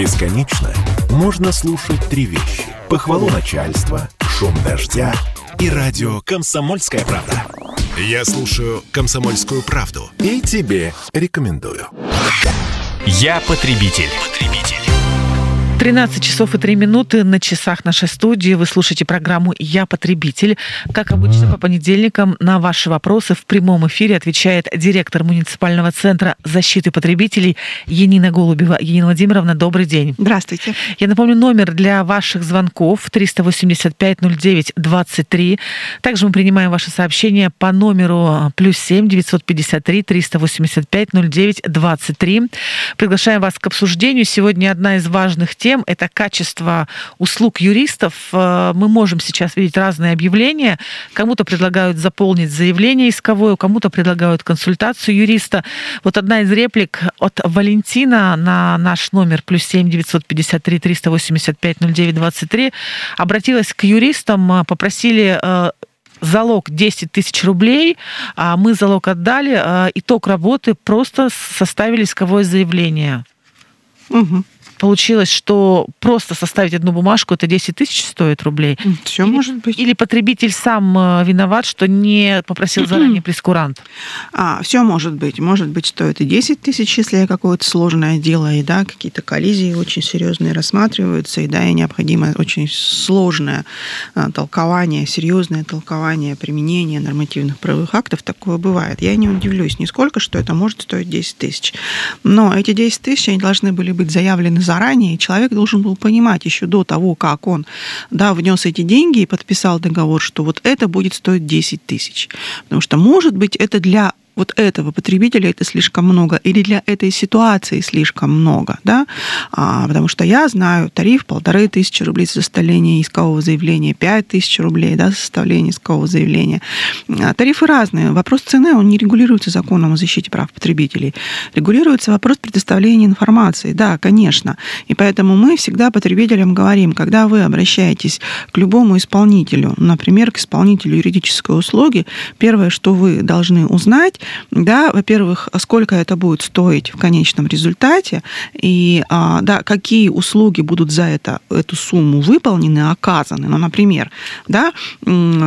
Бесконечно можно слушать три вещи. Похвалу начальства, шум дождя и радио «Комсомольская правда». Я слушаю «Комсомольскую правду» и тебе рекомендую. Я потребитель. потребитель. 13 часов и 3 минуты на часах нашей студии. Вы слушаете программу «Я потребитель». Как обычно, по понедельникам на ваши вопросы в прямом эфире отвечает директор муниципального центра защиты потребителей Енина Голубева. Енина Владимировна, добрый день. Здравствуйте. Я напомню, номер для ваших звонков 385-09-23. Также мы принимаем ваши сообщения по номеру плюс 7 953 385 09 23. Приглашаем вас к обсуждению. Сегодня одна из важных тем тем, это качество услуг юристов. Э, мы можем сейчас видеть разные объявления. Кому-то предлагают заполнить заявление исковое, кому-то предлагают консультацию юриста. Вот одна из реплик от Валентина на наш номер плюс семь девятьсот пятьдесят три триста восемьдесят пять ноль девять двадцать три обратилась к юристам, э, попросили э, залог 10 тысяч рублей, а мы залог отдали, итог работы просто составили исковое заявление. Угу получилось, что просто составить одну бумажку это 10 тысяч стоит рублей. Все или, может быть. Или потребитель сам э, виноват, что не попросил заранее прескурант. А, все может быть. Может быть, стоит и 10 тысяч, если какое-то сложное дело, и да, какие-то коллизии очень серьезные рассматриваются, и да, и необходимо очень сложное а, толкование, серьезное толкование, применение нормативных правовых актов. Такое бывает. Я не удивлюсь нисколько, что это может стоить 10 тысяч. Но эти 10 тысяч, они должны были быть заявлены заранее, человек должен был понимать еще до того, как он да, внес эти деньги и подписал договор, что вот это будет стоить 10 тысяч. Потому что, может быть, это для вот этого потребителя это слишком много или для этой ситуации слишком много, да, а, потому что я знаю тариф полторы тысячи рублей за составление искового заявления, пять тысяч рублей, да, за составление искового заявления. А, тарифы разные. Вопрос цены, он не регулируется законом о защите прав потребителей. Регулируется вопрос предоставления информации, да, конечно. И поэтому мы всегда потребителям говорим, когда вы обращаетесь к любому исполнителю, например, к исполнителю юридической услуги, первое, что вы должны узнать, да, во-первых, сколько это будет стоить в конечном результате, и а, да, какие услуги будут за это, эту сумму выполнены, оказаны. Ну, например, да,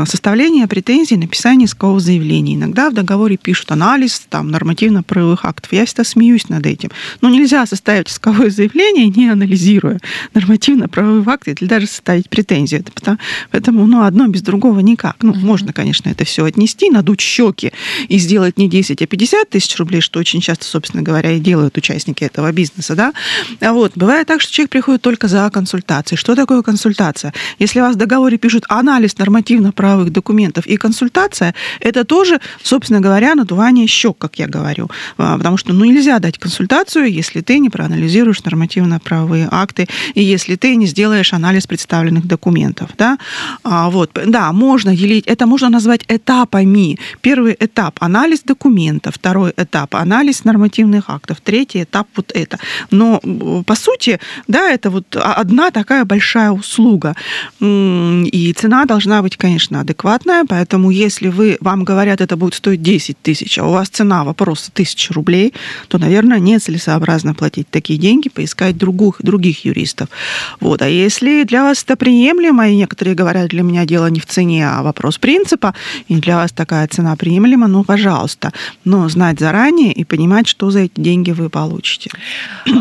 составление претензий, написание искового заявления. Иногда в договоре пишут анализ там, нормативно-правовых актов. Я всегда смеюсь над этим. Но нельзя составить исковое заявление, не анализируя нормативно-правовые акты, или даже составить претензию. Это потому, поэтому ну, одно без другого никак. Ну, можно, конечно, это все отнести, надуть щеки и сделать не 10, а 50 тысяч рублей, что очень часто, собственно говоря, и делают участники этого бизнеса, да, а вот, бывает так, что человек приходит только за консультацией. Что такое консультация? Если у вас в договоре пишут анализ нормативно-правовых документов и консультация, это тоже, собственно говоря, надувание щек, как я говорю. А, потому что ну, нельзя дать консультацию, если ты не проанализируешь нормативно-правовые акты и если ты не сделаешь анализ представленных документов. Да? А, вот. да, можно делить, это можно назвать этапами. Первый этап – анализ документов, документа, второй этап анализ нормативных актов, третий этап вот это. Но по сути, да, это вот одна такая большая услуга. И цена должна быть, конечно, адекватная, поэтому если вы, вам говорят, это будет стоить 10 тысяч, а у вас цена вопроса 1000 рублей, то, наверное, нецелесообразно платить такие деньги, поискать других, других юристов. Вот. А если для вас это приемлемо, и некоторые говорят, для меня дело не в цене, а вопрос принципа, и для вас такая цена приемлема, ну, пожалуйста но знать заранее и понимать, что за эти деньги вы получите.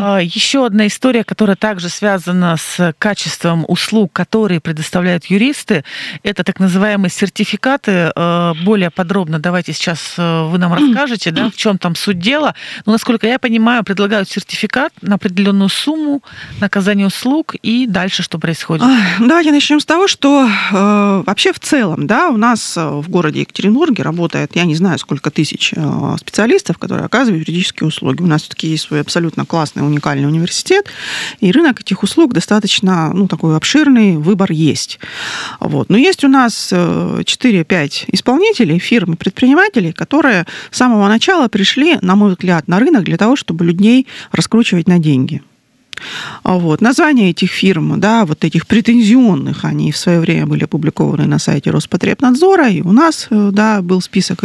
А, еще одна история, которая также связана с качеством услуг, которые предоставляют юристы, это так называемые сертификаты. А, более подробно давайте сейчас а, вы нам расскажете, да, в чем там суть дела. Но, насколько я понимаю, предлагают сертификат на определенную сумму, наказание услуг и дальше что происходит? Давайте начнем с того, что э, вообще в целом, да, у нас в городе Екатеринбурге работает, я не знаю, сколько тысяч тысяч э, специалистов, которые оказывают юридические услуги. У нас все-таки есть свой абсолютно классный, уникальный университет, и рынок этих услуг достаточно, ну, такой обширный, выбор есть. Вот. Но есть у нас 4-5 э, исполнителей, фирм предпринимателей, которые с самого начала пришли, на мой взгляд, на рынок для того, чтобы людей раскручивать на деньги. Вот. Названия этих фирм, да, вот этих претензионных, они в свое время были опубликованы на сайте Роспотребнадзора, и у нас, э, да, был список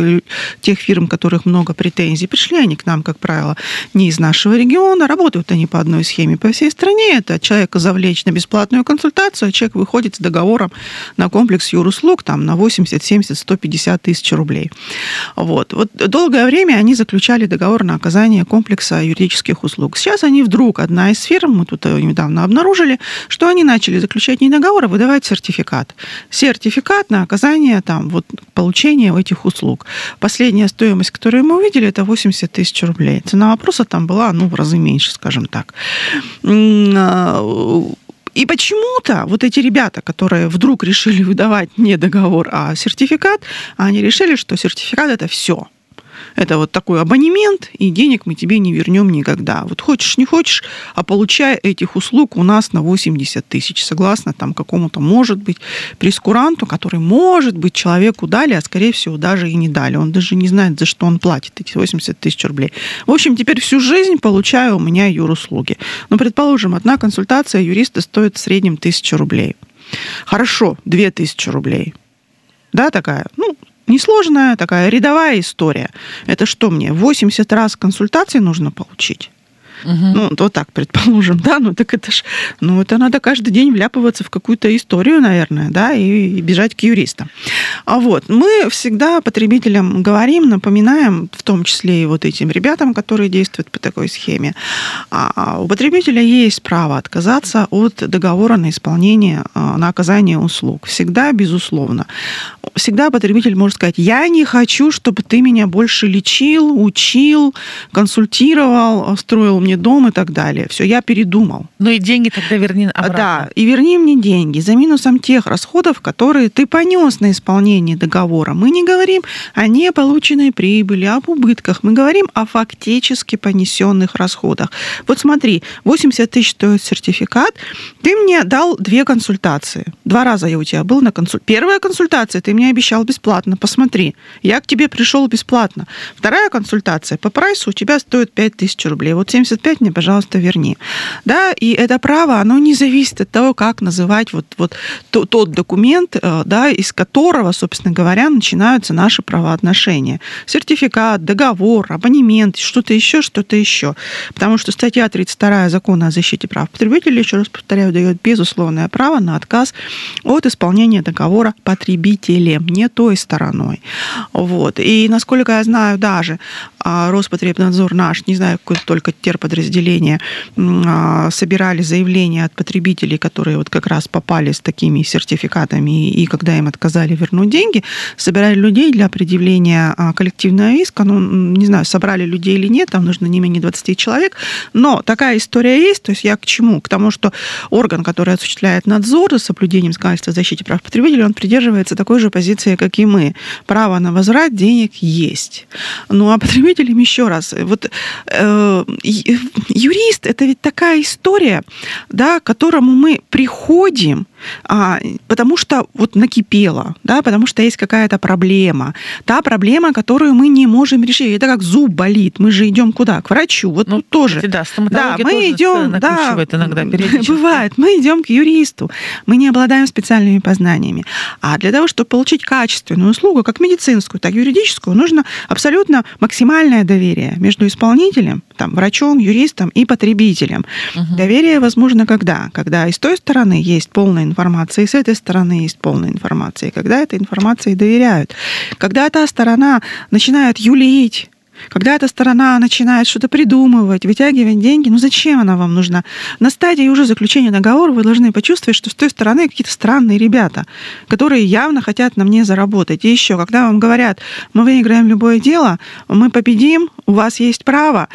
тех фирм, которых много претензий. Пришли они к нам, как правило, не из нашего региона, работают они по одной схеме по всей стране. Это человека завлечь на бесплатную консультацию, а человек выходит с договором на комплекс юруслуг там, на 80, 70, 150 тысяч рублей. Вот. вот долгое время они заключали договор на оказание комплекса юридических услуг. Сейчас они вдруг, одна из фирм, мы тут э, недавно обнаружили, что они начали заключать не договор, а выдавать сертификат. Сертификат на оказание там, вот, получения этих услуг. Последняя стоимость, которую мы увидели, это 80 тысяч рублей. Цена вопроса там была ну, в разы меньше, скажем так. А, и почему-то вот эти ребята, которые вдруг решили выдавать не договор, а сертификат, они решили, что сертификат это все. Это вот такой абонемент, и денег мы тебе не вернем никогда. Вот хочешь, не хочешь, а получай этих услуг у нас на 80 тысяч, согласно там какому-то, может быть, прескуранту, который, может быть, человеку дали, а скорее всего даже и не дали. Он даже не знает, за что он платит эти 80 тысяч рублей. В общем, теперь всю жизнь получаю у меня юруслуги. Но, предположим, одна консультация юриста стоит в среднем 1000 рублей. Хорошо, 2000 рублей. Да, такая, ну, Несложная такая рядовая история. Это что мне, 80 раз консультации нужно получить? Угу. Ну, вот так, предположим, да, ну так это ж, ну это надо каждый день вляпываться в какую-то историю, наверное, да, и, и бежать к юристам. А вот мы всегда потребителям говорим, напоминаем, в том числе и вот этим ребятам, которые действуют по такой схеме, а, а у потребителя есть право отказаться от договора на исполнение, а, на оказание услуг. Всегда, безусловно. Всегда потребитель может сказать, я не хочу, чтобы ты меня больше лечил, учил, консультировал, строил мне дом и так далее. Все, я передумал. Ну и деньги тогда верни обратно. Да, и верни мне деньги за минусом тех расходов, которые ты понес на исполнение договора. Мы не говорим о неполученной прибыли, об убытках. Мы говорим о фактически понесенных расходах. Вот смотри, 80 тысяч стоит сертификат. Ты мне дал две консультации. Два раза я у тебя был на консультации. Первая консультация ты мне обещал бесплатно. Посмотри, я к тебе пришел бесплатно. Вторая консультация по прайсу у тебя стоит 5 тысяч рублей. Вот 70 25 мне, пожалуйста, верни. Да, и это право, оно не зависит от того, как называть вот, вот тот, тот документ, э, да, из которого, собственно говоря, начинаются наши правоотношения. Сертификат, договор, абонемент, что-то еще, что-то еще. Потому что статья 32 закона о защите прав потребителей, еще раз повторяю, дает безусловное право на отказ от исполнения договора потребителем, не той стороной. Вот. И насколько я знаю, даже а, Роспотребнадзор наш, не знаю, какой только терпо подразделения а, собирали заявления от потребителей, которые вот как раз попали с такими сертификатами, и когда им отказали вернуть деньги, собирали людей для предъявления а, коллективного иска. Ну, не знаю, собрали людей или нет, там нужно не менее 20 человек, но такая история есть, то есть я к чему? К тому, что орган, который осуществляет надзор за соблюдением законодательства о защите прав потребителей, он придерживается такой же позиции, как и мы. Право на возврат денег есть. Ну, а потребителям еще раз, вот э, юрист это ведь такая история, да, к которому мы приходим, а, потому что вот накипело, да, потому что есть какая-то проблема. Та проблема, которую мы не можем решить. Это как зуб болит. Мы же идем куда? К врачу. Вот ну, тоже. Да, да мы идем, да, иногда бывает, мы идем к юристу. Мы не обладаем специальными познаниями. А для того, чтобы получить качественную услугу, как медицинскую, так и юридическую, нужно абсолютно максимальное доверие между исполнителем, там, врачом, юристом и потребителем. Угу. Доверие возможно когда? Когда и с той стороны есть полная информация, и с этой стороны есть полная информация. И когда этой информации доверяют. Когда та сторона начинает юлить, когда эта сторона начинает что-то придумывать, вытягивать деньги, ну зачем она вам нужна? На стадии уже заключения договора вы должны почувствовать, что с той стороны какие-то странные ребята, которые явно хотят на мне заработать. И еще, когда вам говорят, мы выиграем любое дело, мы победим, у вас есть право,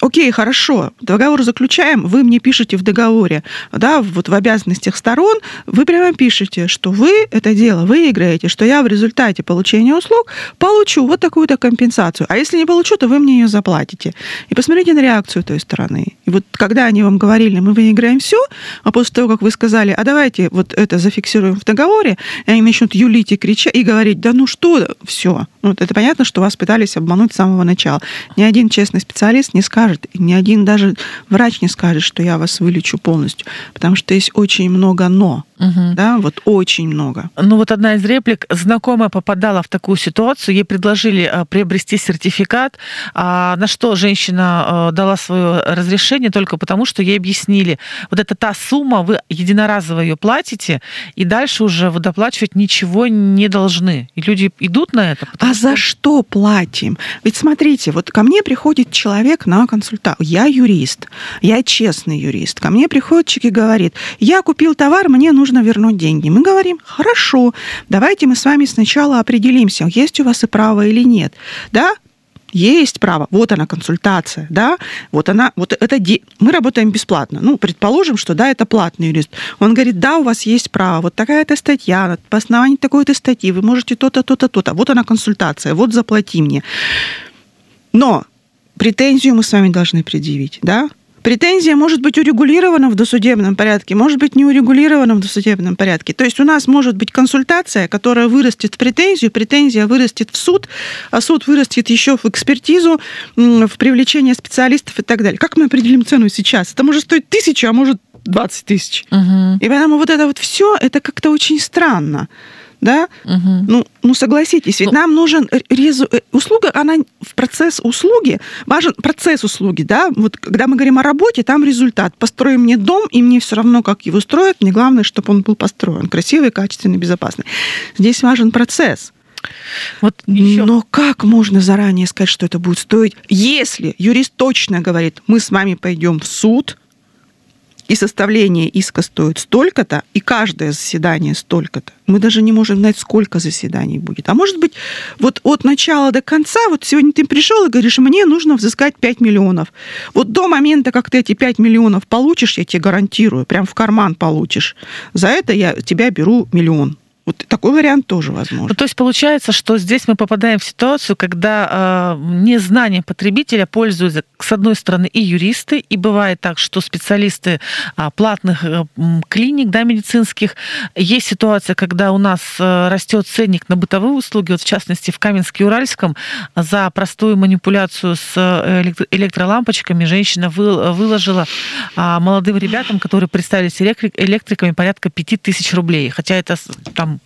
окей, хорошо, договор заключаем, вы мне пишете в договоре, да, вот в обязанностях сторон, вы прямо пишете, что вы это дело выиграете, что я в результате получения услуг получу вот такую-то компенсацию. А если не получу, получу, то вы мне ее заплатите. И посмотрите на реакцию той стороны. И вот когда они вам говорили, мы выиграем все, а после того, как вы сказали, а давайте вот это зафиксируем в договоре, и они начнут юлить и кричать, и говорить, да ну что, все. Ну, это понятно, что вас пытались обмануть с самого начала. Ни один честный специалист не скажет, ни один даже врач не скажет, что я вас вылечу полностью, потому что есть очень много «но». Угу. Да, вот очень много. Ну вот одна из реплик. Знакомая попадала в такую ситуацию, ей предложили э, приобрести сертификат, а на что женщина э, дала свое разрешение только потому, что ей объяснили, вот это та сумма, вы единоразово ее платите, и дальше уже вы доплачивать ничего не должны. И люди идут на это. А что... за что платим? Ведь смотрите, вот ко мне приходит человек на консультацию. Я юрист, я честный юрист. Ко мне приходит человек и говорит, я купил товар, мне нужно нужно вернуть деньги. Мы говорим, хорошо, давайте мы с вами сначала определимся, есть у вас и право или нет. Да, есть право, вот она консультация, да, вот она, вот это, де... мы работаем бесплатно, ну, предположим, что, да, это платный юрист. Он говорит, да, у вас есть право, вот такая-то статья, по основанию такой-то статьи вы можете то-то, то-то, то-то, вот она консультация, вот заплати мне. Но претензию мы с вами должны предъявить, да, Претензия может быть урегулирована в досудебном порядке, может быть не урегулирована в досудебном порядке. То есть у нас может быть консультация, которая вырастет в претензию, претензия вырастет в суд, а суд вырастет еще в экспертизу, в привлечение специалистов и так далее. Как мы определим цену сейчас? Это может стоить тысячу, а может 20 тысяч. Угу. И поэтому вот это вот все, это как-то очень странно да? Угу. Ну, ну согласитесь, ведь ну, нам нужен резу... Э, услуга, она в процесс услуги важен процесс услуги, да? Вот когда мы говорим о работе, там результат. Построим мне дом, и мне все равно, как его строят, мне главное, чтобы он был построен красивый, качественный, безопасный. Здесь важен процесс. Вот еще. Но как можно заранее сказать, что это будет стоить, если юрист точно говорит, мы с вами пойдем в суд, и составление иска стоит столько-то, и каждое заседание столько-то. Мы даже не можем знать, сколько заседаний будет. А может быть, вот от начала до конца, вот сегодня ты пришел и говоришь, мне нужно взыскать 5 миллионов. Вот до момента, как ты эти 5 миллионов получишь, я тебе гарантирую, прям в карман получишь, за это я тебя беру миллион. Вот такой вариант тоже возможен. Ну, то есть получается, что здесь мы попадаем в ситуацию, когда э, незнание потребителя пользуются, с одной стороны, и юристы, и бывает так, что специалисты э, платных э, клиник да, медицинских. Есть ситуация, когда у нас э, растет ценник на бытовые услуги, вот в частности в Каменске-Уральском, за простую манипуляцию с э, электролампочками женщина вы, выложила э, молодым ребятам, которые представились электриками, порядка 5000 рублей. Хотя это там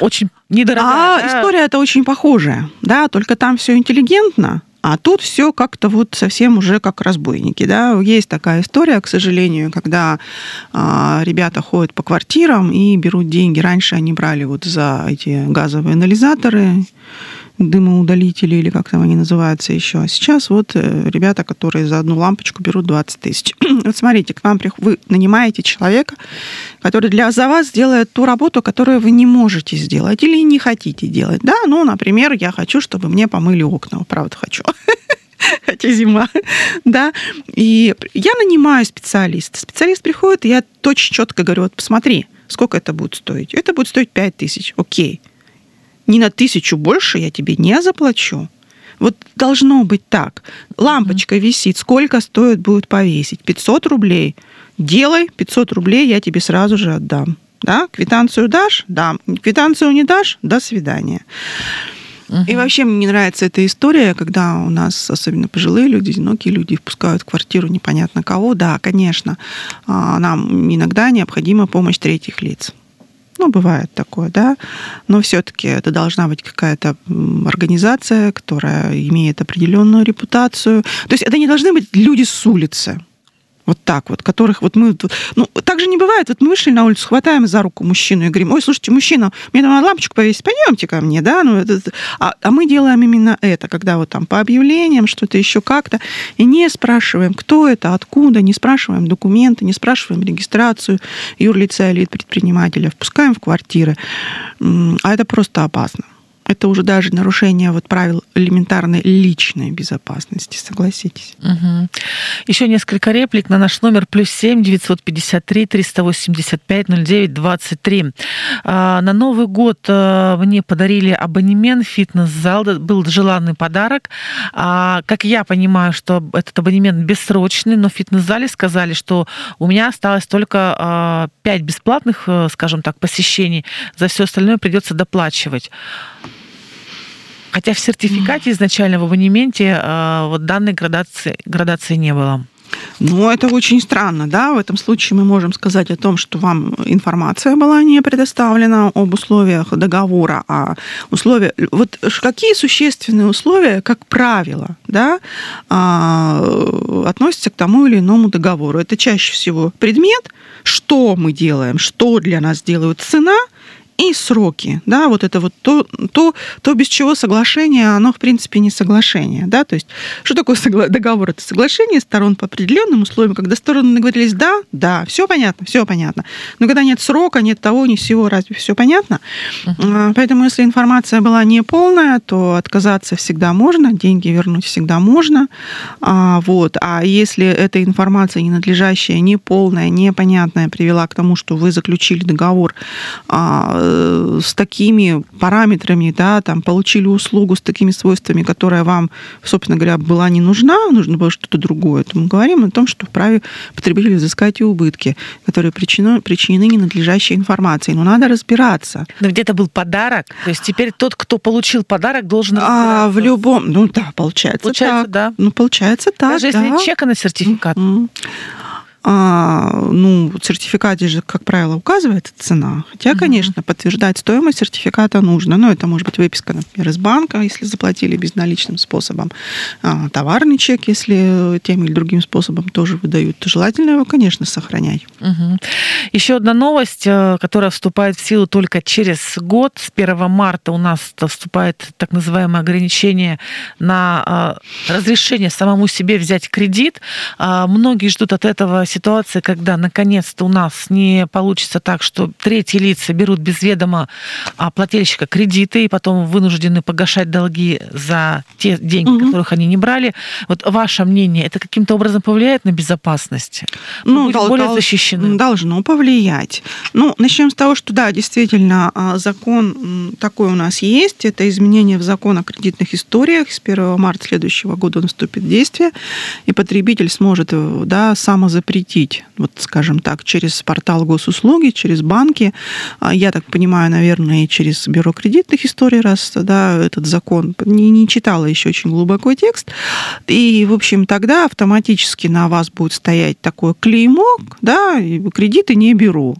очень недорогая. А да? история это очень похожая, да, только там все интеллигентно, а тут все как-то вот совсем уже как разбойники. Да? Есть такая история, к сожалению, когда а, ребята ходят по квартирам и берут деньги. Раньше они брали вот за эти газовые анализаторы, дымоудалители или как там они называются еще. А сейчас вот э, ребята, которые за одну лампочку берут 20 тысяч. вот смотрите, к вам вы нанимаете человека, который для за вас сделает ту работу, которую вы не можете сделать или не хотите делать. Да, ну, например, я хочу, чтобы мне помыли окна. Правда хочу хотя зима, да, и я нанимаю специалиста. Специалист приходит, и я точно четко говорю, вот посмотри, сколько это будет стоить. Это будет стоить 5 тысяч, окей ни на тысячу больше я тебе не заплачу. Вот должно быть так. Лампочка висит, сколько стоит будет повесить? 500 рублей. Делай, 500 рублей я тебе сразу же отдам. Да? Квитанцию дашь? Да. Квитанцию не дашь? До свидания. Угу. И вообще мне не нравится эта история, когда у нас, особенно пожилые люди, одинокие люди, впускают в квартиру непонятно кого. Да, конечно, а, нам иногда необходима помощь третьих лиц. Ну, бывает такое, да. Но все-таки это должна быть какая-то организация, которая имеет определенную репутацию. То есть это не должны быть люди с улицы вот так вот, которых вот мы... Ну, так же не бывает. Вот мы вышли на улицу, хватаем за руку мужчину и говорим, ой, слушайте, мужчина, мне там лампочку повесить, пойдемте ко мне, да? Ну, это, а, а мы делаем именно это, когда вот там по объявлениям, что-то еще как-то, и не спрашиваем, кто это, откуда, не спрашиваем документы, не спрашиваем регистрацию юрлица или предпринимателя, впускаем в квартиры. А это просто опасно. Это уже даже нарушение вот правил элементарной личной безопасности, согласитесь. Угу. Еще несколько реплик на наш номер плюс семь девятьсот пятьдесят три триста восемьдесят пять ноль девять двадцать три. А, на Новый год а, мне подарили абонемент в фитнес-зал, был желанный подарок. А, как я понимаю, что этот абонемент бессрочный, но в фитнес-зале сказали, что у меня осталось только пять бесплатных, э, скажем так, посещений, за все остальное придется доплачивать. Хотя в сертификате изначально в абонементе э, вот данной градации, градации не было. Ну, это очень странно, да. В этом случае мы можем сказать о том, что вам информация была не предоставлена об условиях договора, а условия... Вот какие существенные условия, как правило, да, а, относятся к тому или иному договору? Это чаще всего предмет, что мы делаем, что для нас делают цена – и сроки, да, вот это вот то, то, то, без чего соглашение, оно, в принципе, не соглашение, да, то есть, что такое согла- договор? Это соглашение сторон по определенным условиям, когда стороны договорились, да, да, все понятно, все понятно, но когда нет срока, нет того, ни всего, разве все понятно? Uh-huh. Поэтому, если информация была неполная, то отказаться всегда можно, деньги вернуть всегда можно, а, вот, а если эта информация ненадлежащая, неполная, непонятная привела к тому, что вы заключили договор а, Э, с такими параметрами, да, там, получили услугу с такими свойствами, которая вам, собственно говоря, была не нужна, нужно было что-то другое, то мы говорим о том, что вправе потребителю взыскать и убытки, которые причинены, причинены ненадлежащей информацией. Но надо разбираться. Но где-то был подарок, то есть теперь тот, кто получил подарок, должен А в любом, ну да, получается, получается так. Да. Ну, получается так, Даже да. если чека на сертификат. Mm-hmm а, ну, в сертификате же, как правило, указывается цена. Хотя, угу. конечно, подтверждать стоимость сертификата нужно. Но это может быть выписка, например, из банка, если заплатили безналичным способом. А, товарный чек, если тем или другим способом тоже выдают. То желательно его, конечно, сохранять. Угу. Еще одна новость, э, которая вступает в силу только через год. С 1 марта у нас вступает так называемое ограничение на э, разрешение самому себе взять кредит. А, многие ждут от этого ситуация, когда наконец-то у нас не получится так, что третьи лица берут без ведома а, плательщика кредиты и потом вынуждены погашать долги за те деньги, угу. которых они не брали. Вот ваше мнение, это каким-то образом повлияет на безопасность? ну, дол- более дол- защищены? Должно повлиять. Ну, начнем с того, что да, действительно, а, закон такой у нас есть. Это изменение в закон о кредитных историях. С 1 марта следующего года он вступит в действие, и потребитель сможет э, да, самозапретить защитить, вот скажем так, через портал госуслуги, через банки. А, я так понимаю, наверное, и через бюро кредитных историй, раз да, этот закон не, не читала еще очень глубоко текст. И, в общем, тогда автоматически на вас будет стоять такое клеймо, да, кредиты не беру.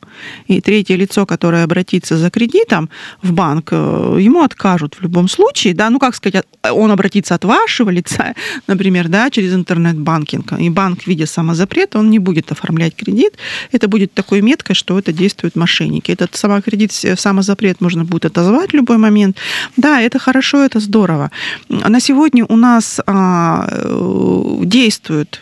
И третье лицо, которое обратится за кредитом в банк, э, ему откажут в любом случае, да, ну, как сказать, он обратится от вашего лица, например, да, через интернет-банкинг, и банк, видя самозапрет, он не будет будет оформлять кредит, это будет такой меткой, что это действуют мошенники. Этот самокредит, самозапрет можно будет отозвать в любой момент. Да, это хорошо, это здорово. На сегодня у нас а, э, действует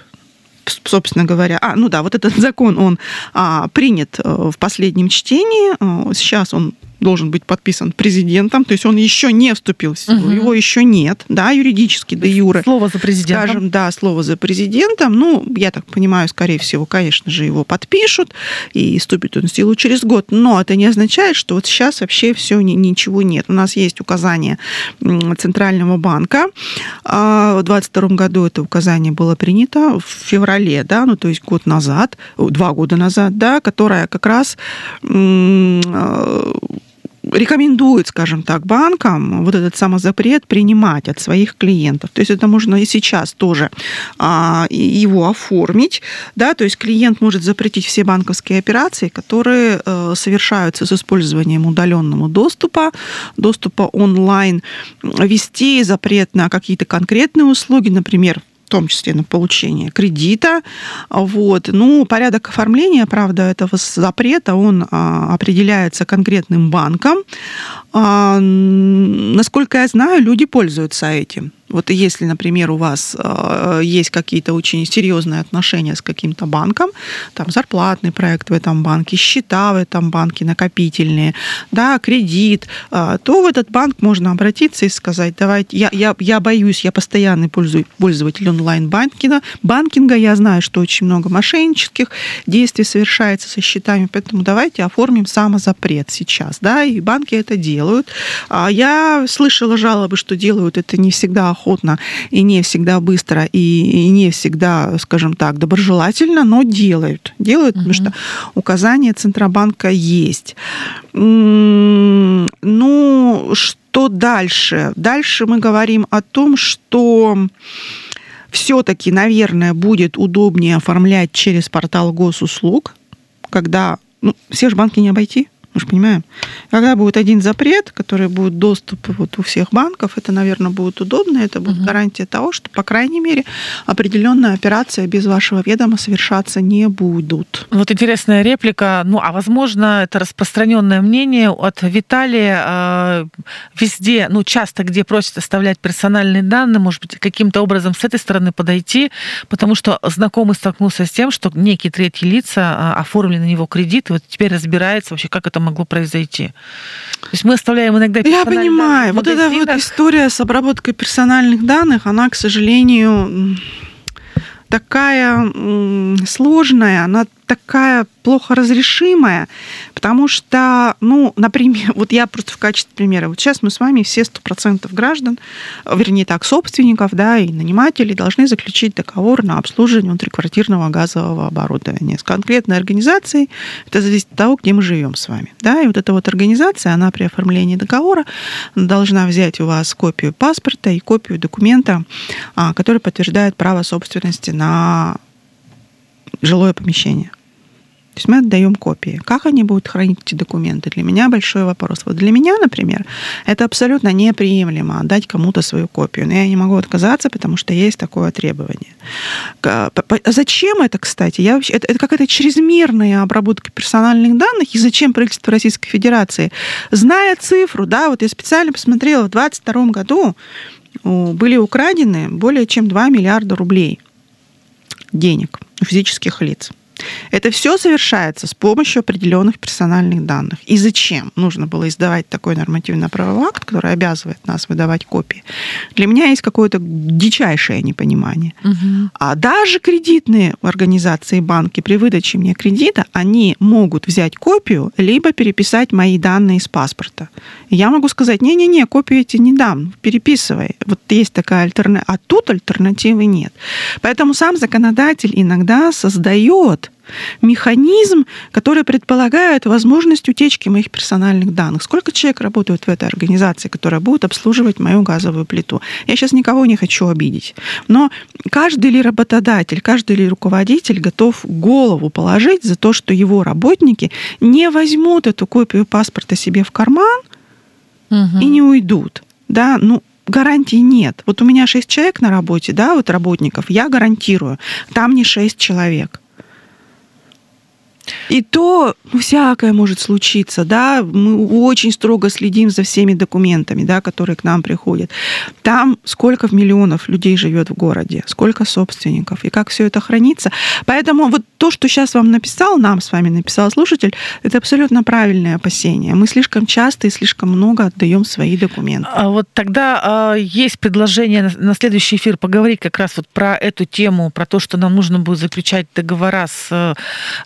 собственно говоря, а, ну да, вот этот закон, он а, принят э, в последнем чтении, э, сейчас он должен быть подписан президентом, то есть он еще не вступил в силу, угу. его еще нет, да, юридически, до юры. Слово за президентом. Скажем, да, слово за президентом. Ну, я так понимаю, скорее всего, конечно же, его подпишут, и вступит он в силу через год. Но это не означает, что вот сейчас вообще все ничего нет. У нас есть указание Центрального банка. А в 2022 году это указание было принято в феврале, да, ну, то есть год назад, два года назад, да, которое как раз рекомендует, скажем так, банкам вот этот самозапрет принимать от своих клиентов. То есть это можно и сейчас тоже а, его оформить. Да? То есть клиент может запретить все банковские операции, которые э, совершаются с использованием удаленного доступа, доступа онлайн, вести запрет на какие-то конкретные услуги, например, том числе на получение кредита. Вот. Ну, порядок оформления, правда, этого запрета, он а, определяется конкретным банком. А, насколько я знаю, люди пользуются этим. Вот если, например, у вас э, есть какие-то очень серьезные отношения с каким-то банком, там зарплатный проект в этом банке, счета в этом банке накопительные, да, кредит, э, то в этот банк можно обратиться и сказать, давайте, я, я, я боюсь, я постоянный пользователь онлайн-банкинга, банкинга, я знаю, что очень много мошеннических действий совершается со счетами, поэтому давайте оформим самозапрет сейчас, да, и банки это делают. А я слышала жалобы, что делают это не всегда охотно и не всегда быстро и, и не всегда, скажем так, доброжелательно, но делают. Делают, угу. потому что указания Центробанка есть. Ну, что дальше? Дальше мы говорим о том, что все-таки, наверное, будет удобнее оформлять через портал госуслуг, когда ну, все же банки не обойти. Мы же понимаем. Когда будет один запрет, который будет доступ вот у всех банков, это, наверное, будет удобно, это будет угу. гарантия того, что, по крайней мере, определенная операция без вашего ведома совершаться не будут. Вот интересная реплика. Ну, а возможно, это распространенное мнение от Виталия э, везде, ну, часто, где просят оставлять персональные данные, может быть, каким-то образом с этой стороны подойти, потому что знакомый столкнулся с тем, что некие третьи лица э, оформили на него кредит, и вот теперь разбирается вообще, как это могло произойти. То есть мы оставляем иногда Я понимаю. Вот эта вот история с обработкой персональных данных, она, к сожалению, такая сложная, она такая плохо разрешимая, потому что, ну, например, вот я просто в качестве примера, вот сейчас мы с вами все 100% граждан, вернее так, собственников, да, и нанимателей должны заключить договор на обслуживание внутриквартирного газового оборудования с конкретной организацией. Это зависит от того, где мы живем с вами, да, и вот эта вот организация, она при оформлении договора должна взять у вас копию паспорта и копию документа, а, который подтверждает право собственности на жилое помещение. То есть мы отдаем копии. Как они будут хранить эти документы? Для меня большой вопрос. Вот для меня, например, это абсолютно неприемлемо отдать кому-то свою копию. Но я не могу отказаться, потому что есть такое требование. Зачем это, кстати? Я вообще, это, это какая-то чрезмерная обработка персональных данных. И зачем правительство Российской Федерации? Зная цифру, да, вот я специально посмотрела, в 2022 году были украдены более чем 2 миллиарда рублей денег физических лиц. Это все совершается с помощью определенных персональных данных. И зачем нужно было издавать такой нормативно-правовой акт, который обязывает нас выдавать копии? Для меня есть какое-то дичайшее непонимание. Угу. А даже кредитные организации, банки при выдаче мне кредита, они могут взять копию, либо переписать мои данные из паспорта. я могу сказать, не-не-не, копию эти не дам, переписывай. Вот есть такая альтернатива. А тут альтернативы нет. Поэтому сам законодатель иногда создает механизм, который предполагает возможность утечки моих персональных данных. Сколько человек работают в этой организации, которая будет обслуживать мою газовую плиту? Я сейчас никого не хочу обидеть. Но каждый ли работодатель, каждый ли руководитель готов голову положить за то, что его работники не возьмут эту копию паспорта себе в карман угу. и не уйдут. Да, ну, гарантий нет. Вот у меня шесть человек на работе, да, вот работников, я гарантирую, там не шесть человек. И то всякое может случиться, да, мы очень строго следим за всеми документами, да, которые к нам приходят. Там сколько миллионов людей живет в городе, сколько собственников, и как все это хранится. Поэтому вот то, что сейчас вам написал, нам с вами написал слушатель, это абсолютно правильное опасение. Мы слишком часто и слишком много отдаем свои документы. А вот тогда э, есть предложение на, на следующий эфир поговорить как раз вот про эту тему, про то, что нам нужно будет заключать договора с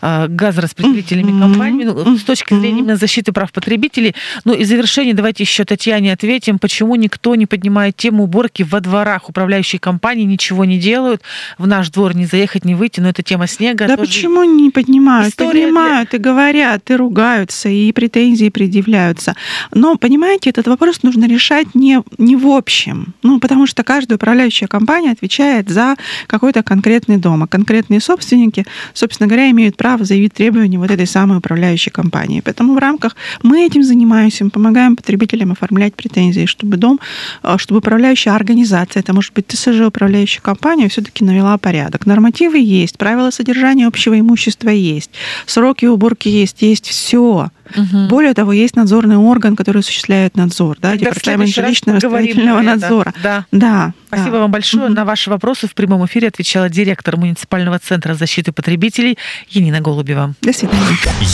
э, газораспределителями mm-hmm. компаниями ну, с точки зрения именно защиты прав потребителей. Ну и в завершение давайте еще Татьяне ответим, почему никто не поднимает тему уборки во дворах. Управляющие компании ничего не делают. В наш двор не заехать, не выйти, но это тема снега. Да почему не поднимают? История Поднимают для... и говорят, и ругаются, и претензии предъявляются. Но, понимаете, этот вопрос нужно решать не, не в общем. Ну, потому что каждая управляющая компания отвечает за какой-то конкретный дом. А конкретные собственники, собственно говоря, имеют право заявить требования вот этой самой управляющей компании. Поэтому в рамках мы этим занимаемся, мы помогаем потребителям оформлять претензии, чтобы дом, э, чтобы управляющая организация, это может быть ТСЖ, управляющая компания, все-таки навела порядок. Нормативы есть, правила содержания общего имущества есть, сроки уборки есть, есть все. Угу. Более того, есть надзорный орган, который осуществляет надзор, да, департамент жилищно-строительного надзора. Да. да. Спасибо да. вам большое. Угу. На ваши вопросы в прямом эфире отвечала директор муниципального центра защиты потребителей Енина Голубева. До свидания.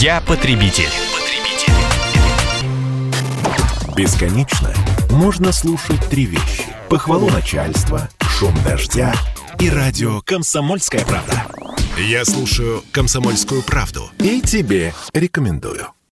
Я потребитель. потребитель. Бесконечно можно слушать три вещи. Похвалу начальства, шум дождя и радио «Комсомольская правда». Я слушаю «Комсомольскую правду» и тебе рекомендую.